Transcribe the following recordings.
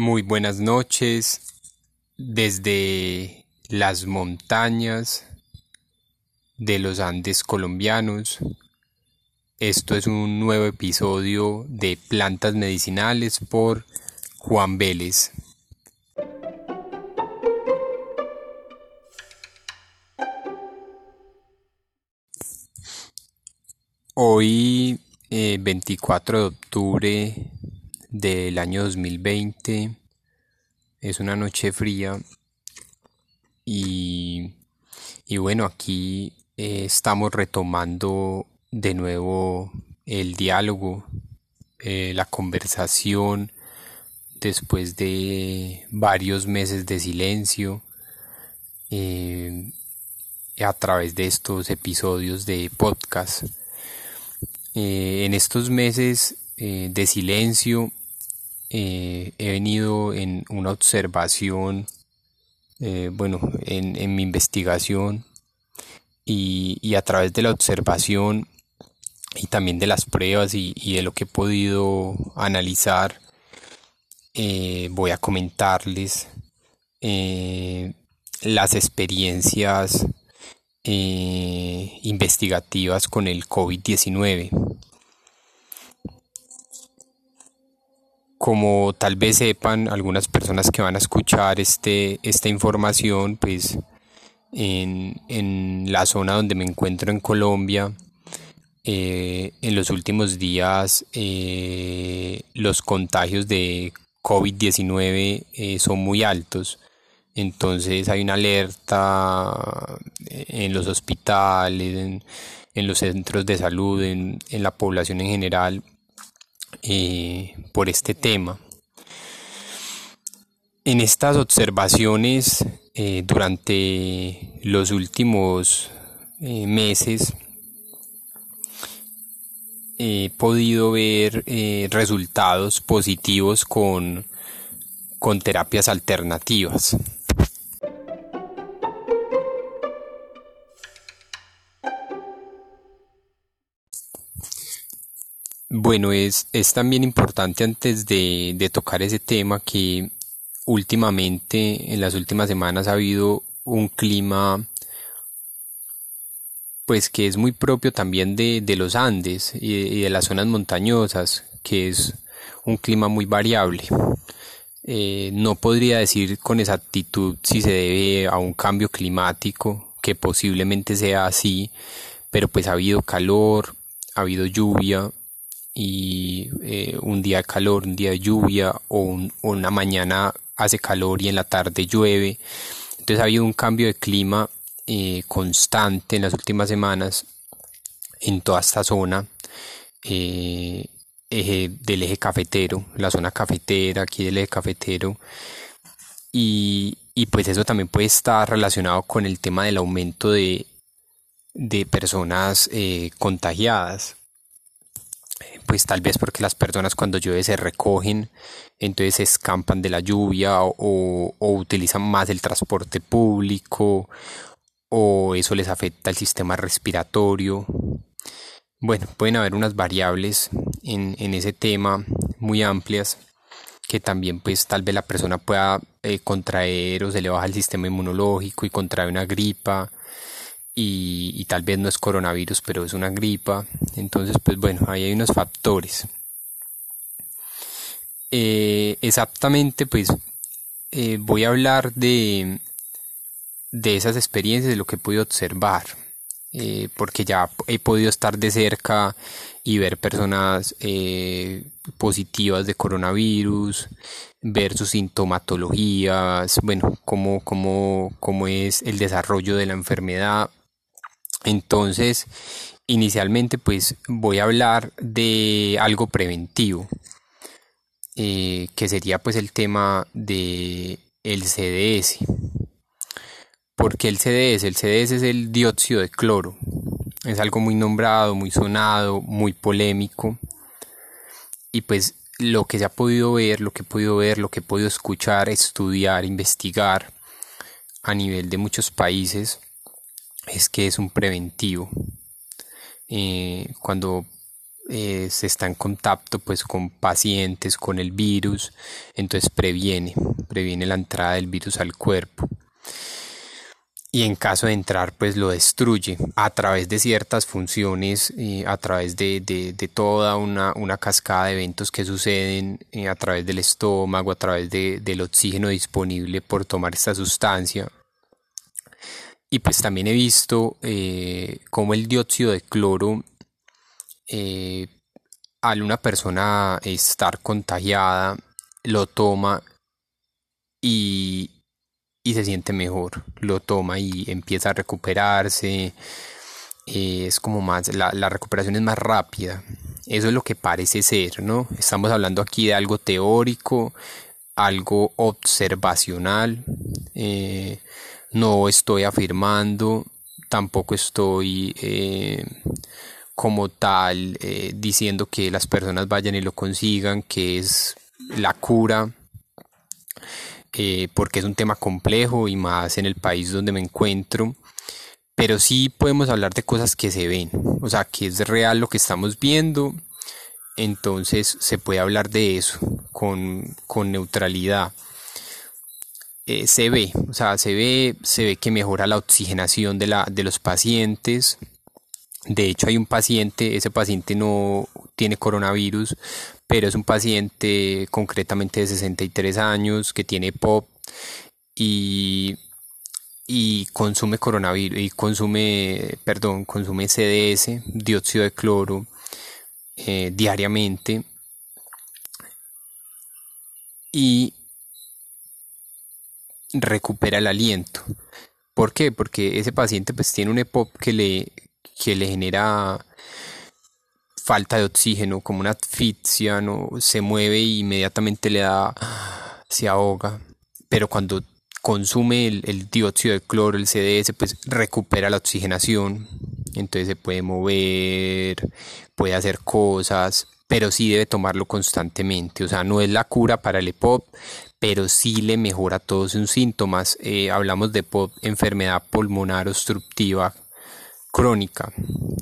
Muy buenas noches desde las montañas de los Andes colombianos. Esto es un nuevo episodio de Plantas Medicinales por Juan Vélez. Hoy, 24 eh, de octubre del año 2020. Es una noche fría y, y bueno, aquí eh, estamos retomando de nuevo el diálogo, eh, la conversación después de varios meses de silencio eh, a través de estos episodios de podcast. en estos meses de silencio eh, he venido en una observación, eh, bueno, en, mi investigación y, a través de la observación y también de las pruebas y, de lo que he podido analizar, eh, voy a comentarles las experiencias investigativas con el COVID-19. Como tal vez sepan algunas personas que van a escuchar este, esta información, pues en, en la zona donde me encuentro en Colombia, eh, en los últimos días eh, los contagios de COVID-19 eh, son muy altos. Entonces hay una alerta en los hospitales, en, en los centros de salud, en, en la población en general eh, por este tema. En estas observaciones eh, durante los últimos eh, meses he podido ver resultados positivos con, con terapias alternativas. Bueno, es, es también importante antes de, de tocar ese tema que últimamente, en las últimas semanas ha habido un clima pues que es muy propio también de, de los Andes y, de las zonas montañosas, que es un clima muy variable. Eh, no podría decir con exactitud si se debe a un cambio climático, que posiblemente sea así, pero pues ha habido calor, ha habido lluvia, y eh, un día de calor, un día de lluvia o una mañana hace calor y en la tarde llueve. Entonces ha habido un cambio de clima eh, constante en las últimas semanas en toda esta zona eh, del eje cafetero, la zona cafetera, aquí del eje cafetero. Y, pues eso también puede estar relacionado con el tema del aumento de, de personas contagiadas pues tal vez porque las personas cuando llueve se recogen, entonces se escampan de la lluvia o, utilizan más el transporte público o eso les afecta el sistema respiratorio. Bueno, pueden haber unas variables en, ese tema muy amplias que también pues tal vez la persona pueda eh, contraer o se le baja el sistema inmunológico y contrae una gripa y, tal vez no es coronavirus, pero es una gripa. Entonces, pues bueno, ahí hay unos factores. Eh, exactamente, pues eh, voy a hablar de, de esas experiencias, de lo que he podido observar, eh, porque ya he podido estar de cerca y ver personas positivas de coronavirus, ver sus sintomatologías, bueno, cómo, cómo, cómo es el desarrollo de la enfermedad entonces, inicialmente pues voy a hablar de algo preventivo, eh, que sería pues el tema de el CDS. porque el CDS? El CDS es el dióxido de cloro. Es algo muy nombrado, muy sonado, muy polémico. Y pues lo que se ha podido ver, lo que he podido ver, lo que he podido escuchar, estudiar, investigar a nivel de muchos países, es que es un preventivo. Eh, cuando eh, se está en contacto pues con pacientes con el virus, entonces previene, previene la entrada del virus al cuerpo. Y en caso de entrar, pues lo destruye a través de ciertas funciones, eh, a través de, toda una, cascada de eventos que suceden a través del estómago, a través del oxígeno disponible por tomar esta sustancia, y pues también he visto eh, cómo el dióxido de cloro, eh, al una persona estar contagiada, lo toma y, se siente mejor. Lo toma y empieza a recuperarse. Eh, es como más, la, la, recuperación es más rápida. Eso es lo que parece ser, ¿no? Estamos hablando aquí de algo teórico, algo observacional. No estoy afirmando, tampoco estoy eh, como tal eh, diciendo que las personas vayan y lo consigan, que es la cura, eh, porque es un tema complejo y más en el país donde me encuentro. Pero sí podemos hablar de cosas que se ven, o sea, que es real lo que estamos viendo, entonces se puede hablar de eso con, con neutralidad. Eh, se ve, o sea, se ve, se ve que mejora la oxigenación de, la, de los pacientes. De hecho, hay un paciente, ese paciente no tiene coronavirus, pero es un paciente concretamente de 63 años que tiene POP y, y consume coronavirus y consume, perdón, consume CDS, dióxido de cloro eh, diariamente y recupera el aliento. ¿Por qué? Porque ese paciente pues tiene un EPOP que le, que le genera falta de oxígeno, como una asfixia, ¿no? se mueve e inmediatamente le da, se ahoga. Pero cuando consume el, el, dióxido de cloro, el CDS, pues recupera la oxigenación, entonces se puede mover, puede hacer cosas, pero sí debe tomarlo constantemente. O sea, no es la cura para el EPOP, pero sí le mejora todos sus síntomas. Eh, hablamos de enfermedad pulmonar obstructiva crónica.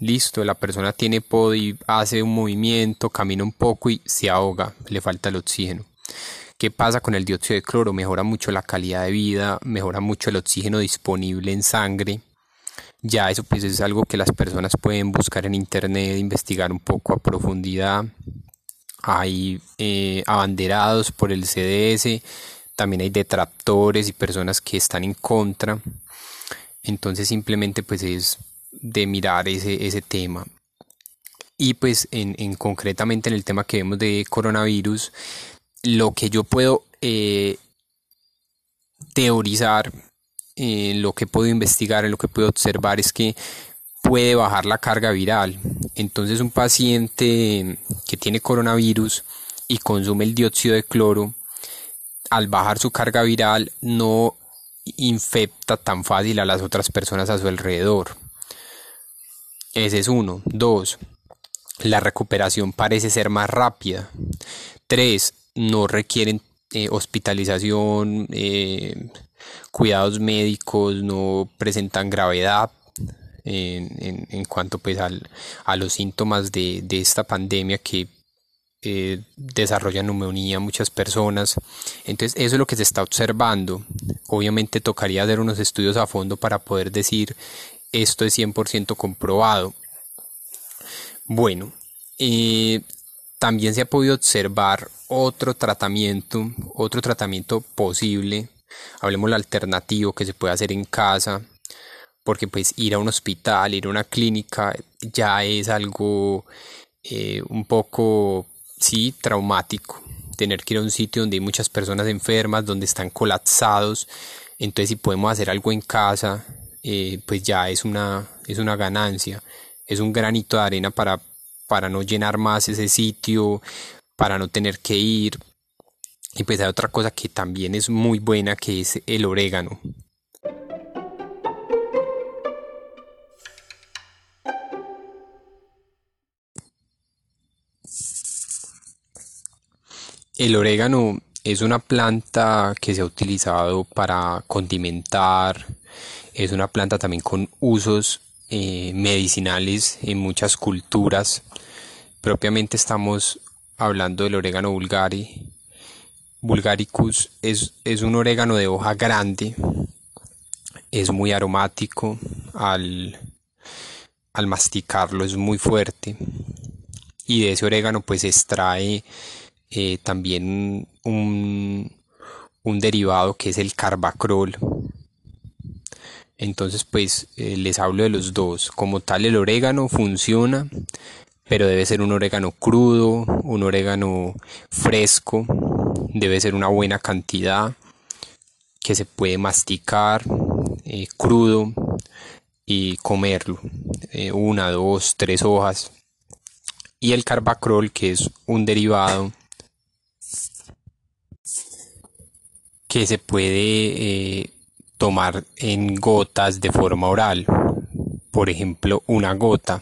Listo, la persona tiene POD y hace un movimiento, camina un poco y se ahoga, le falta el oxígeno. ¿Qué pasa con el dióxido de cloro? Mejora mucho la calidad de vida, mejora mucho el oxígeno disponible en sangre ya eso pues es algo que las personas pueden buscar en internet, investigar un poco a profundidad. Hay eh, abanderados por el CDS, también hay detractores y personas que están en contra. Entonces simplemente pues es de mirar ese, ese tema. Y pues en, en, concretamente en el tema que vemos de coronavirus, lo que yo puedo eh, teorizar lo que puedo investigar, lo que puedo observar es que puede bajar la carga viral. Entonces un paciente que tiene coronavirus y consume el dióxido de cloro, al bajar su carga viral no infecta tan fácil a las otras personas a su alrededor. Ese es uno. Dos, la recuperación parece ser más rápida. Tres, no requieren eh, hospitalización, eh, cuidados médicos, no presentan gravedad en, en, cuanto pues al, a los síntomas de, de esta pandemia que eh, desarrollan neumonía muchas personas. Entonces eso es lo que se está observando. Obviamente tocaría hacer unos estudios a fondo para poder decir esto es 100% comprobado. Bueno, eh, también se ha podido observar otro tratamiento, otro tratamiento posible hablemos el alternativo que se puede hacer en casa, porque pues ir a un hospital, ir a una clínica ya es algo eh, un poco, sí, traumático. Tener que ir a un sitio donde hay muchas personas enfermas, donde están colapsados. Entonces si podemos hacer algo en casa, eh, pues ya es una, es una ganancia. Es un granito de arena para, para no llenar más ese sitio, para no tener que ir, y pues hay otra cosa que también es muy buena que es el orégano. El orégano es una planta que se ha utilizado para condimentar, es una planta también con usos eh, medicinales en muchas culturas propiamente estamos hablando del orégano vulgari. Vulgaricus es, es un orégano de hoja grande, es muy aromático, al, al masticarlo es muy fuerte y de ese orégano pues extrae eh, también un, un, derivado que es el carbacrol. Entonces pues eh, les hablo de los dos. Como tal el orégano funciona, pero debe ser un orégano crudo, un orégano fresco, debe ser una buena cantidad que se puede masticar eh, crudo y comerlo. una, dos, tres hojas. Y el carbacrol que es un derivado que se puede eh, tomar en gotas de forma oral, por ejemplo una gota,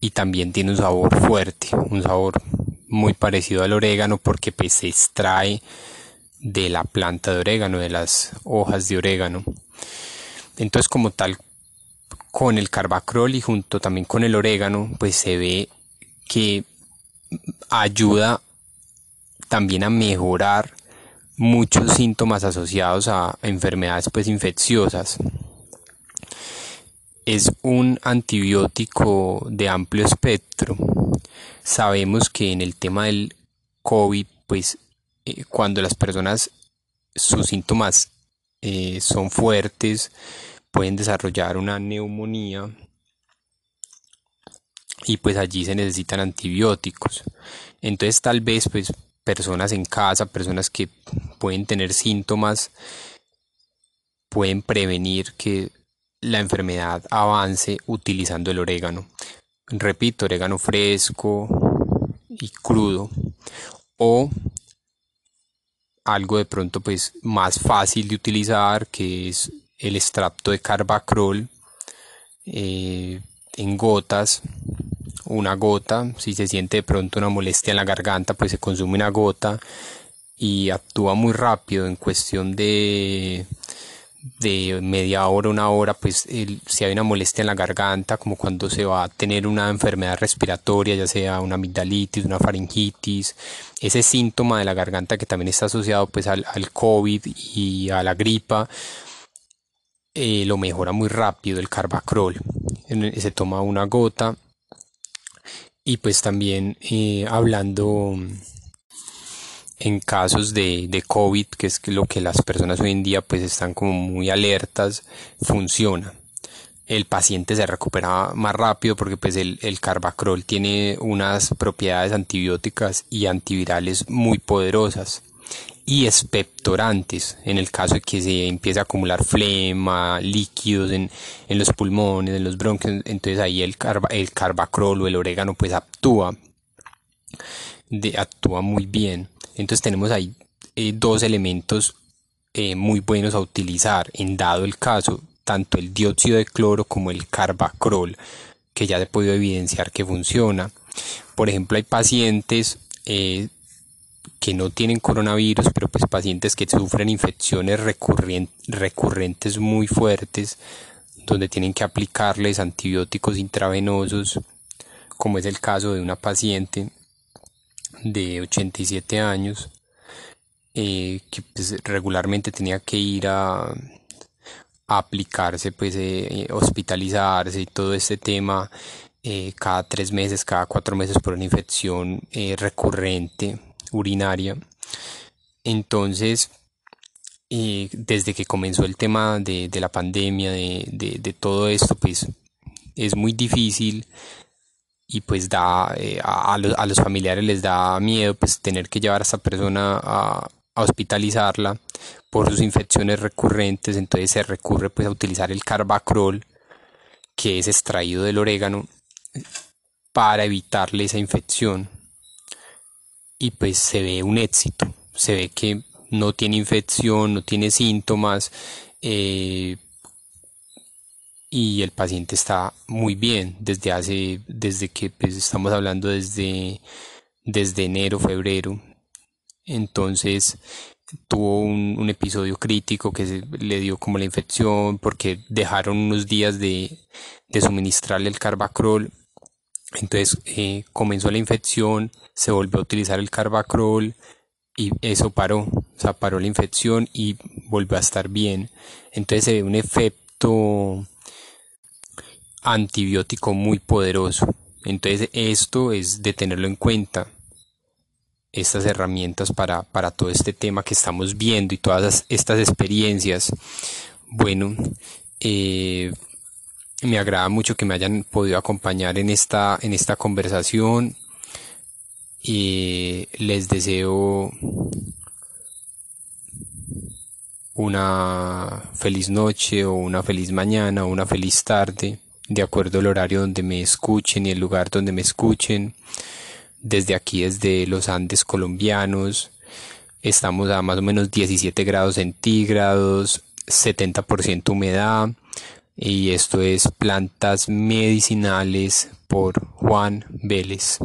y también tiene un sabor fuerte, un sabor muy parecido al orégano porque pues, se extrae de la planta de orégano, de las hojas de orégano. Entonces como tal, con el carbacrol y junto también con el orégano, pues se ve que ayuda también a mejorar muchos síntomas asociados a enfermedades pues infecciosas. Es un antibiótico de amplio espectro. Sabemos que en el tema del COVID, pues eh, cuando las personas sus síntomas eh, son fuertes, pueden desarrollar una neumonía y pues allí se necesitan antibióticos. Entonces tal vez pues personas en casa, personas que pueden tener síntomas, pueden prevenir que la enfermedad avance utilizando el orégano. Repito, orégano fresco y crudo o algo de pronto pues más fácil de utilizar que es el extracto de carbacrol eh, en gotas una gota, si se siente de pronto una molestia en la garganta, pues se consume una gota y actúa muy rápido en cuestión de de media hora, una hora, pues si hay una molestia en la garganta, como cuando se va a tener una enfermedad respiratoria, ya sea una amigdalitis, una faringitis, ese síntoma de la garganta que también está asociado pues al, al COVID y a la gripa, eh, lo mejora muy rápido el carbacrol. Se toma una gota y pues también eh, hablando en casos de, de, COVID, que es lo que las personas hoy en día pues están como muy alertas, funciona. El paciente se recupera más rápido porque pues el, el carbacrol tiene unas propiedades antibióticas y antivirales muy poderosas y expectorantes en el caso de que se empiece a acumular flema, líquidos en, los pulmones, en los bronquios, entonces ahí el, el carbacrol o el orégano pues actúa, actúa muy bien. Entonces tenemos ahí eh, dos elementos eh, muy buenos a utilizar en dado el caso, tanto el dióxido de cloro como el carbacrol, que ya se ha podido evidenciar que funciona. Por ejemplo, hay pacientes eh, que no tienen coronavirus, pero pues pacientes que sufren infecciones recurrentes muy fuertes, donde tienen que aplicarles antibióticos intravenosos, como es el caso de una paciente de 87 años eh, que pues, regularmente tenía que ir a, aplicarse, pues eh, hospitalizarse y todo este tema eh, cada tres meses, cada cuatro meses por una infección recurrente urinaria. Entonces, eh, desde que comenzó el tema de, la pandemia, de, todo esto, pues es muy difícil y pues da eh, a, los, familiares les da miedo pues tener que llevar a esta persona a, a, hospitalizarla por sus infecciones recurrentes entonces se recurre pues a utilizar el carbacrol que es extraído del orégano para evitarle esa infección y pues se ve un éxito, se ve que no tiene infección, no tiene síntomas eh, y el paciente está muy bien desde hace, desde que pues, estamos hablando desde, desde enero, febrero. Entonces tuvo un, episodio crítico que le dio como la infección porque dejaron unos días de, de suministrarle el carbacrol Entonces eh, comenzó la infección, se volvió a utilizar el carbacrol y eso paró, o sea, paró la infección y volvió a estar bien. Entonces se ve un efecto antibiótico muy poderoso. Entonces esto es de tenerlo en cuenta, estas herramientas para, para todo este tema que estamos viendo y todas estas experiencias. Bueno, eh, me agrada mucho que me hayan podido acompañar en esta, en esta conversación y les deseo una feliz noche o una feliz mañana o una feliz tarde de acuerdo al horario donde me escuchen y el lugar donde me escuchen. Desde aquí, desde los Andes colombianos, estamos a más o menos 17 grados centígrados, 70% humedad y esto es Plantas Medicinales por Juan Vélez.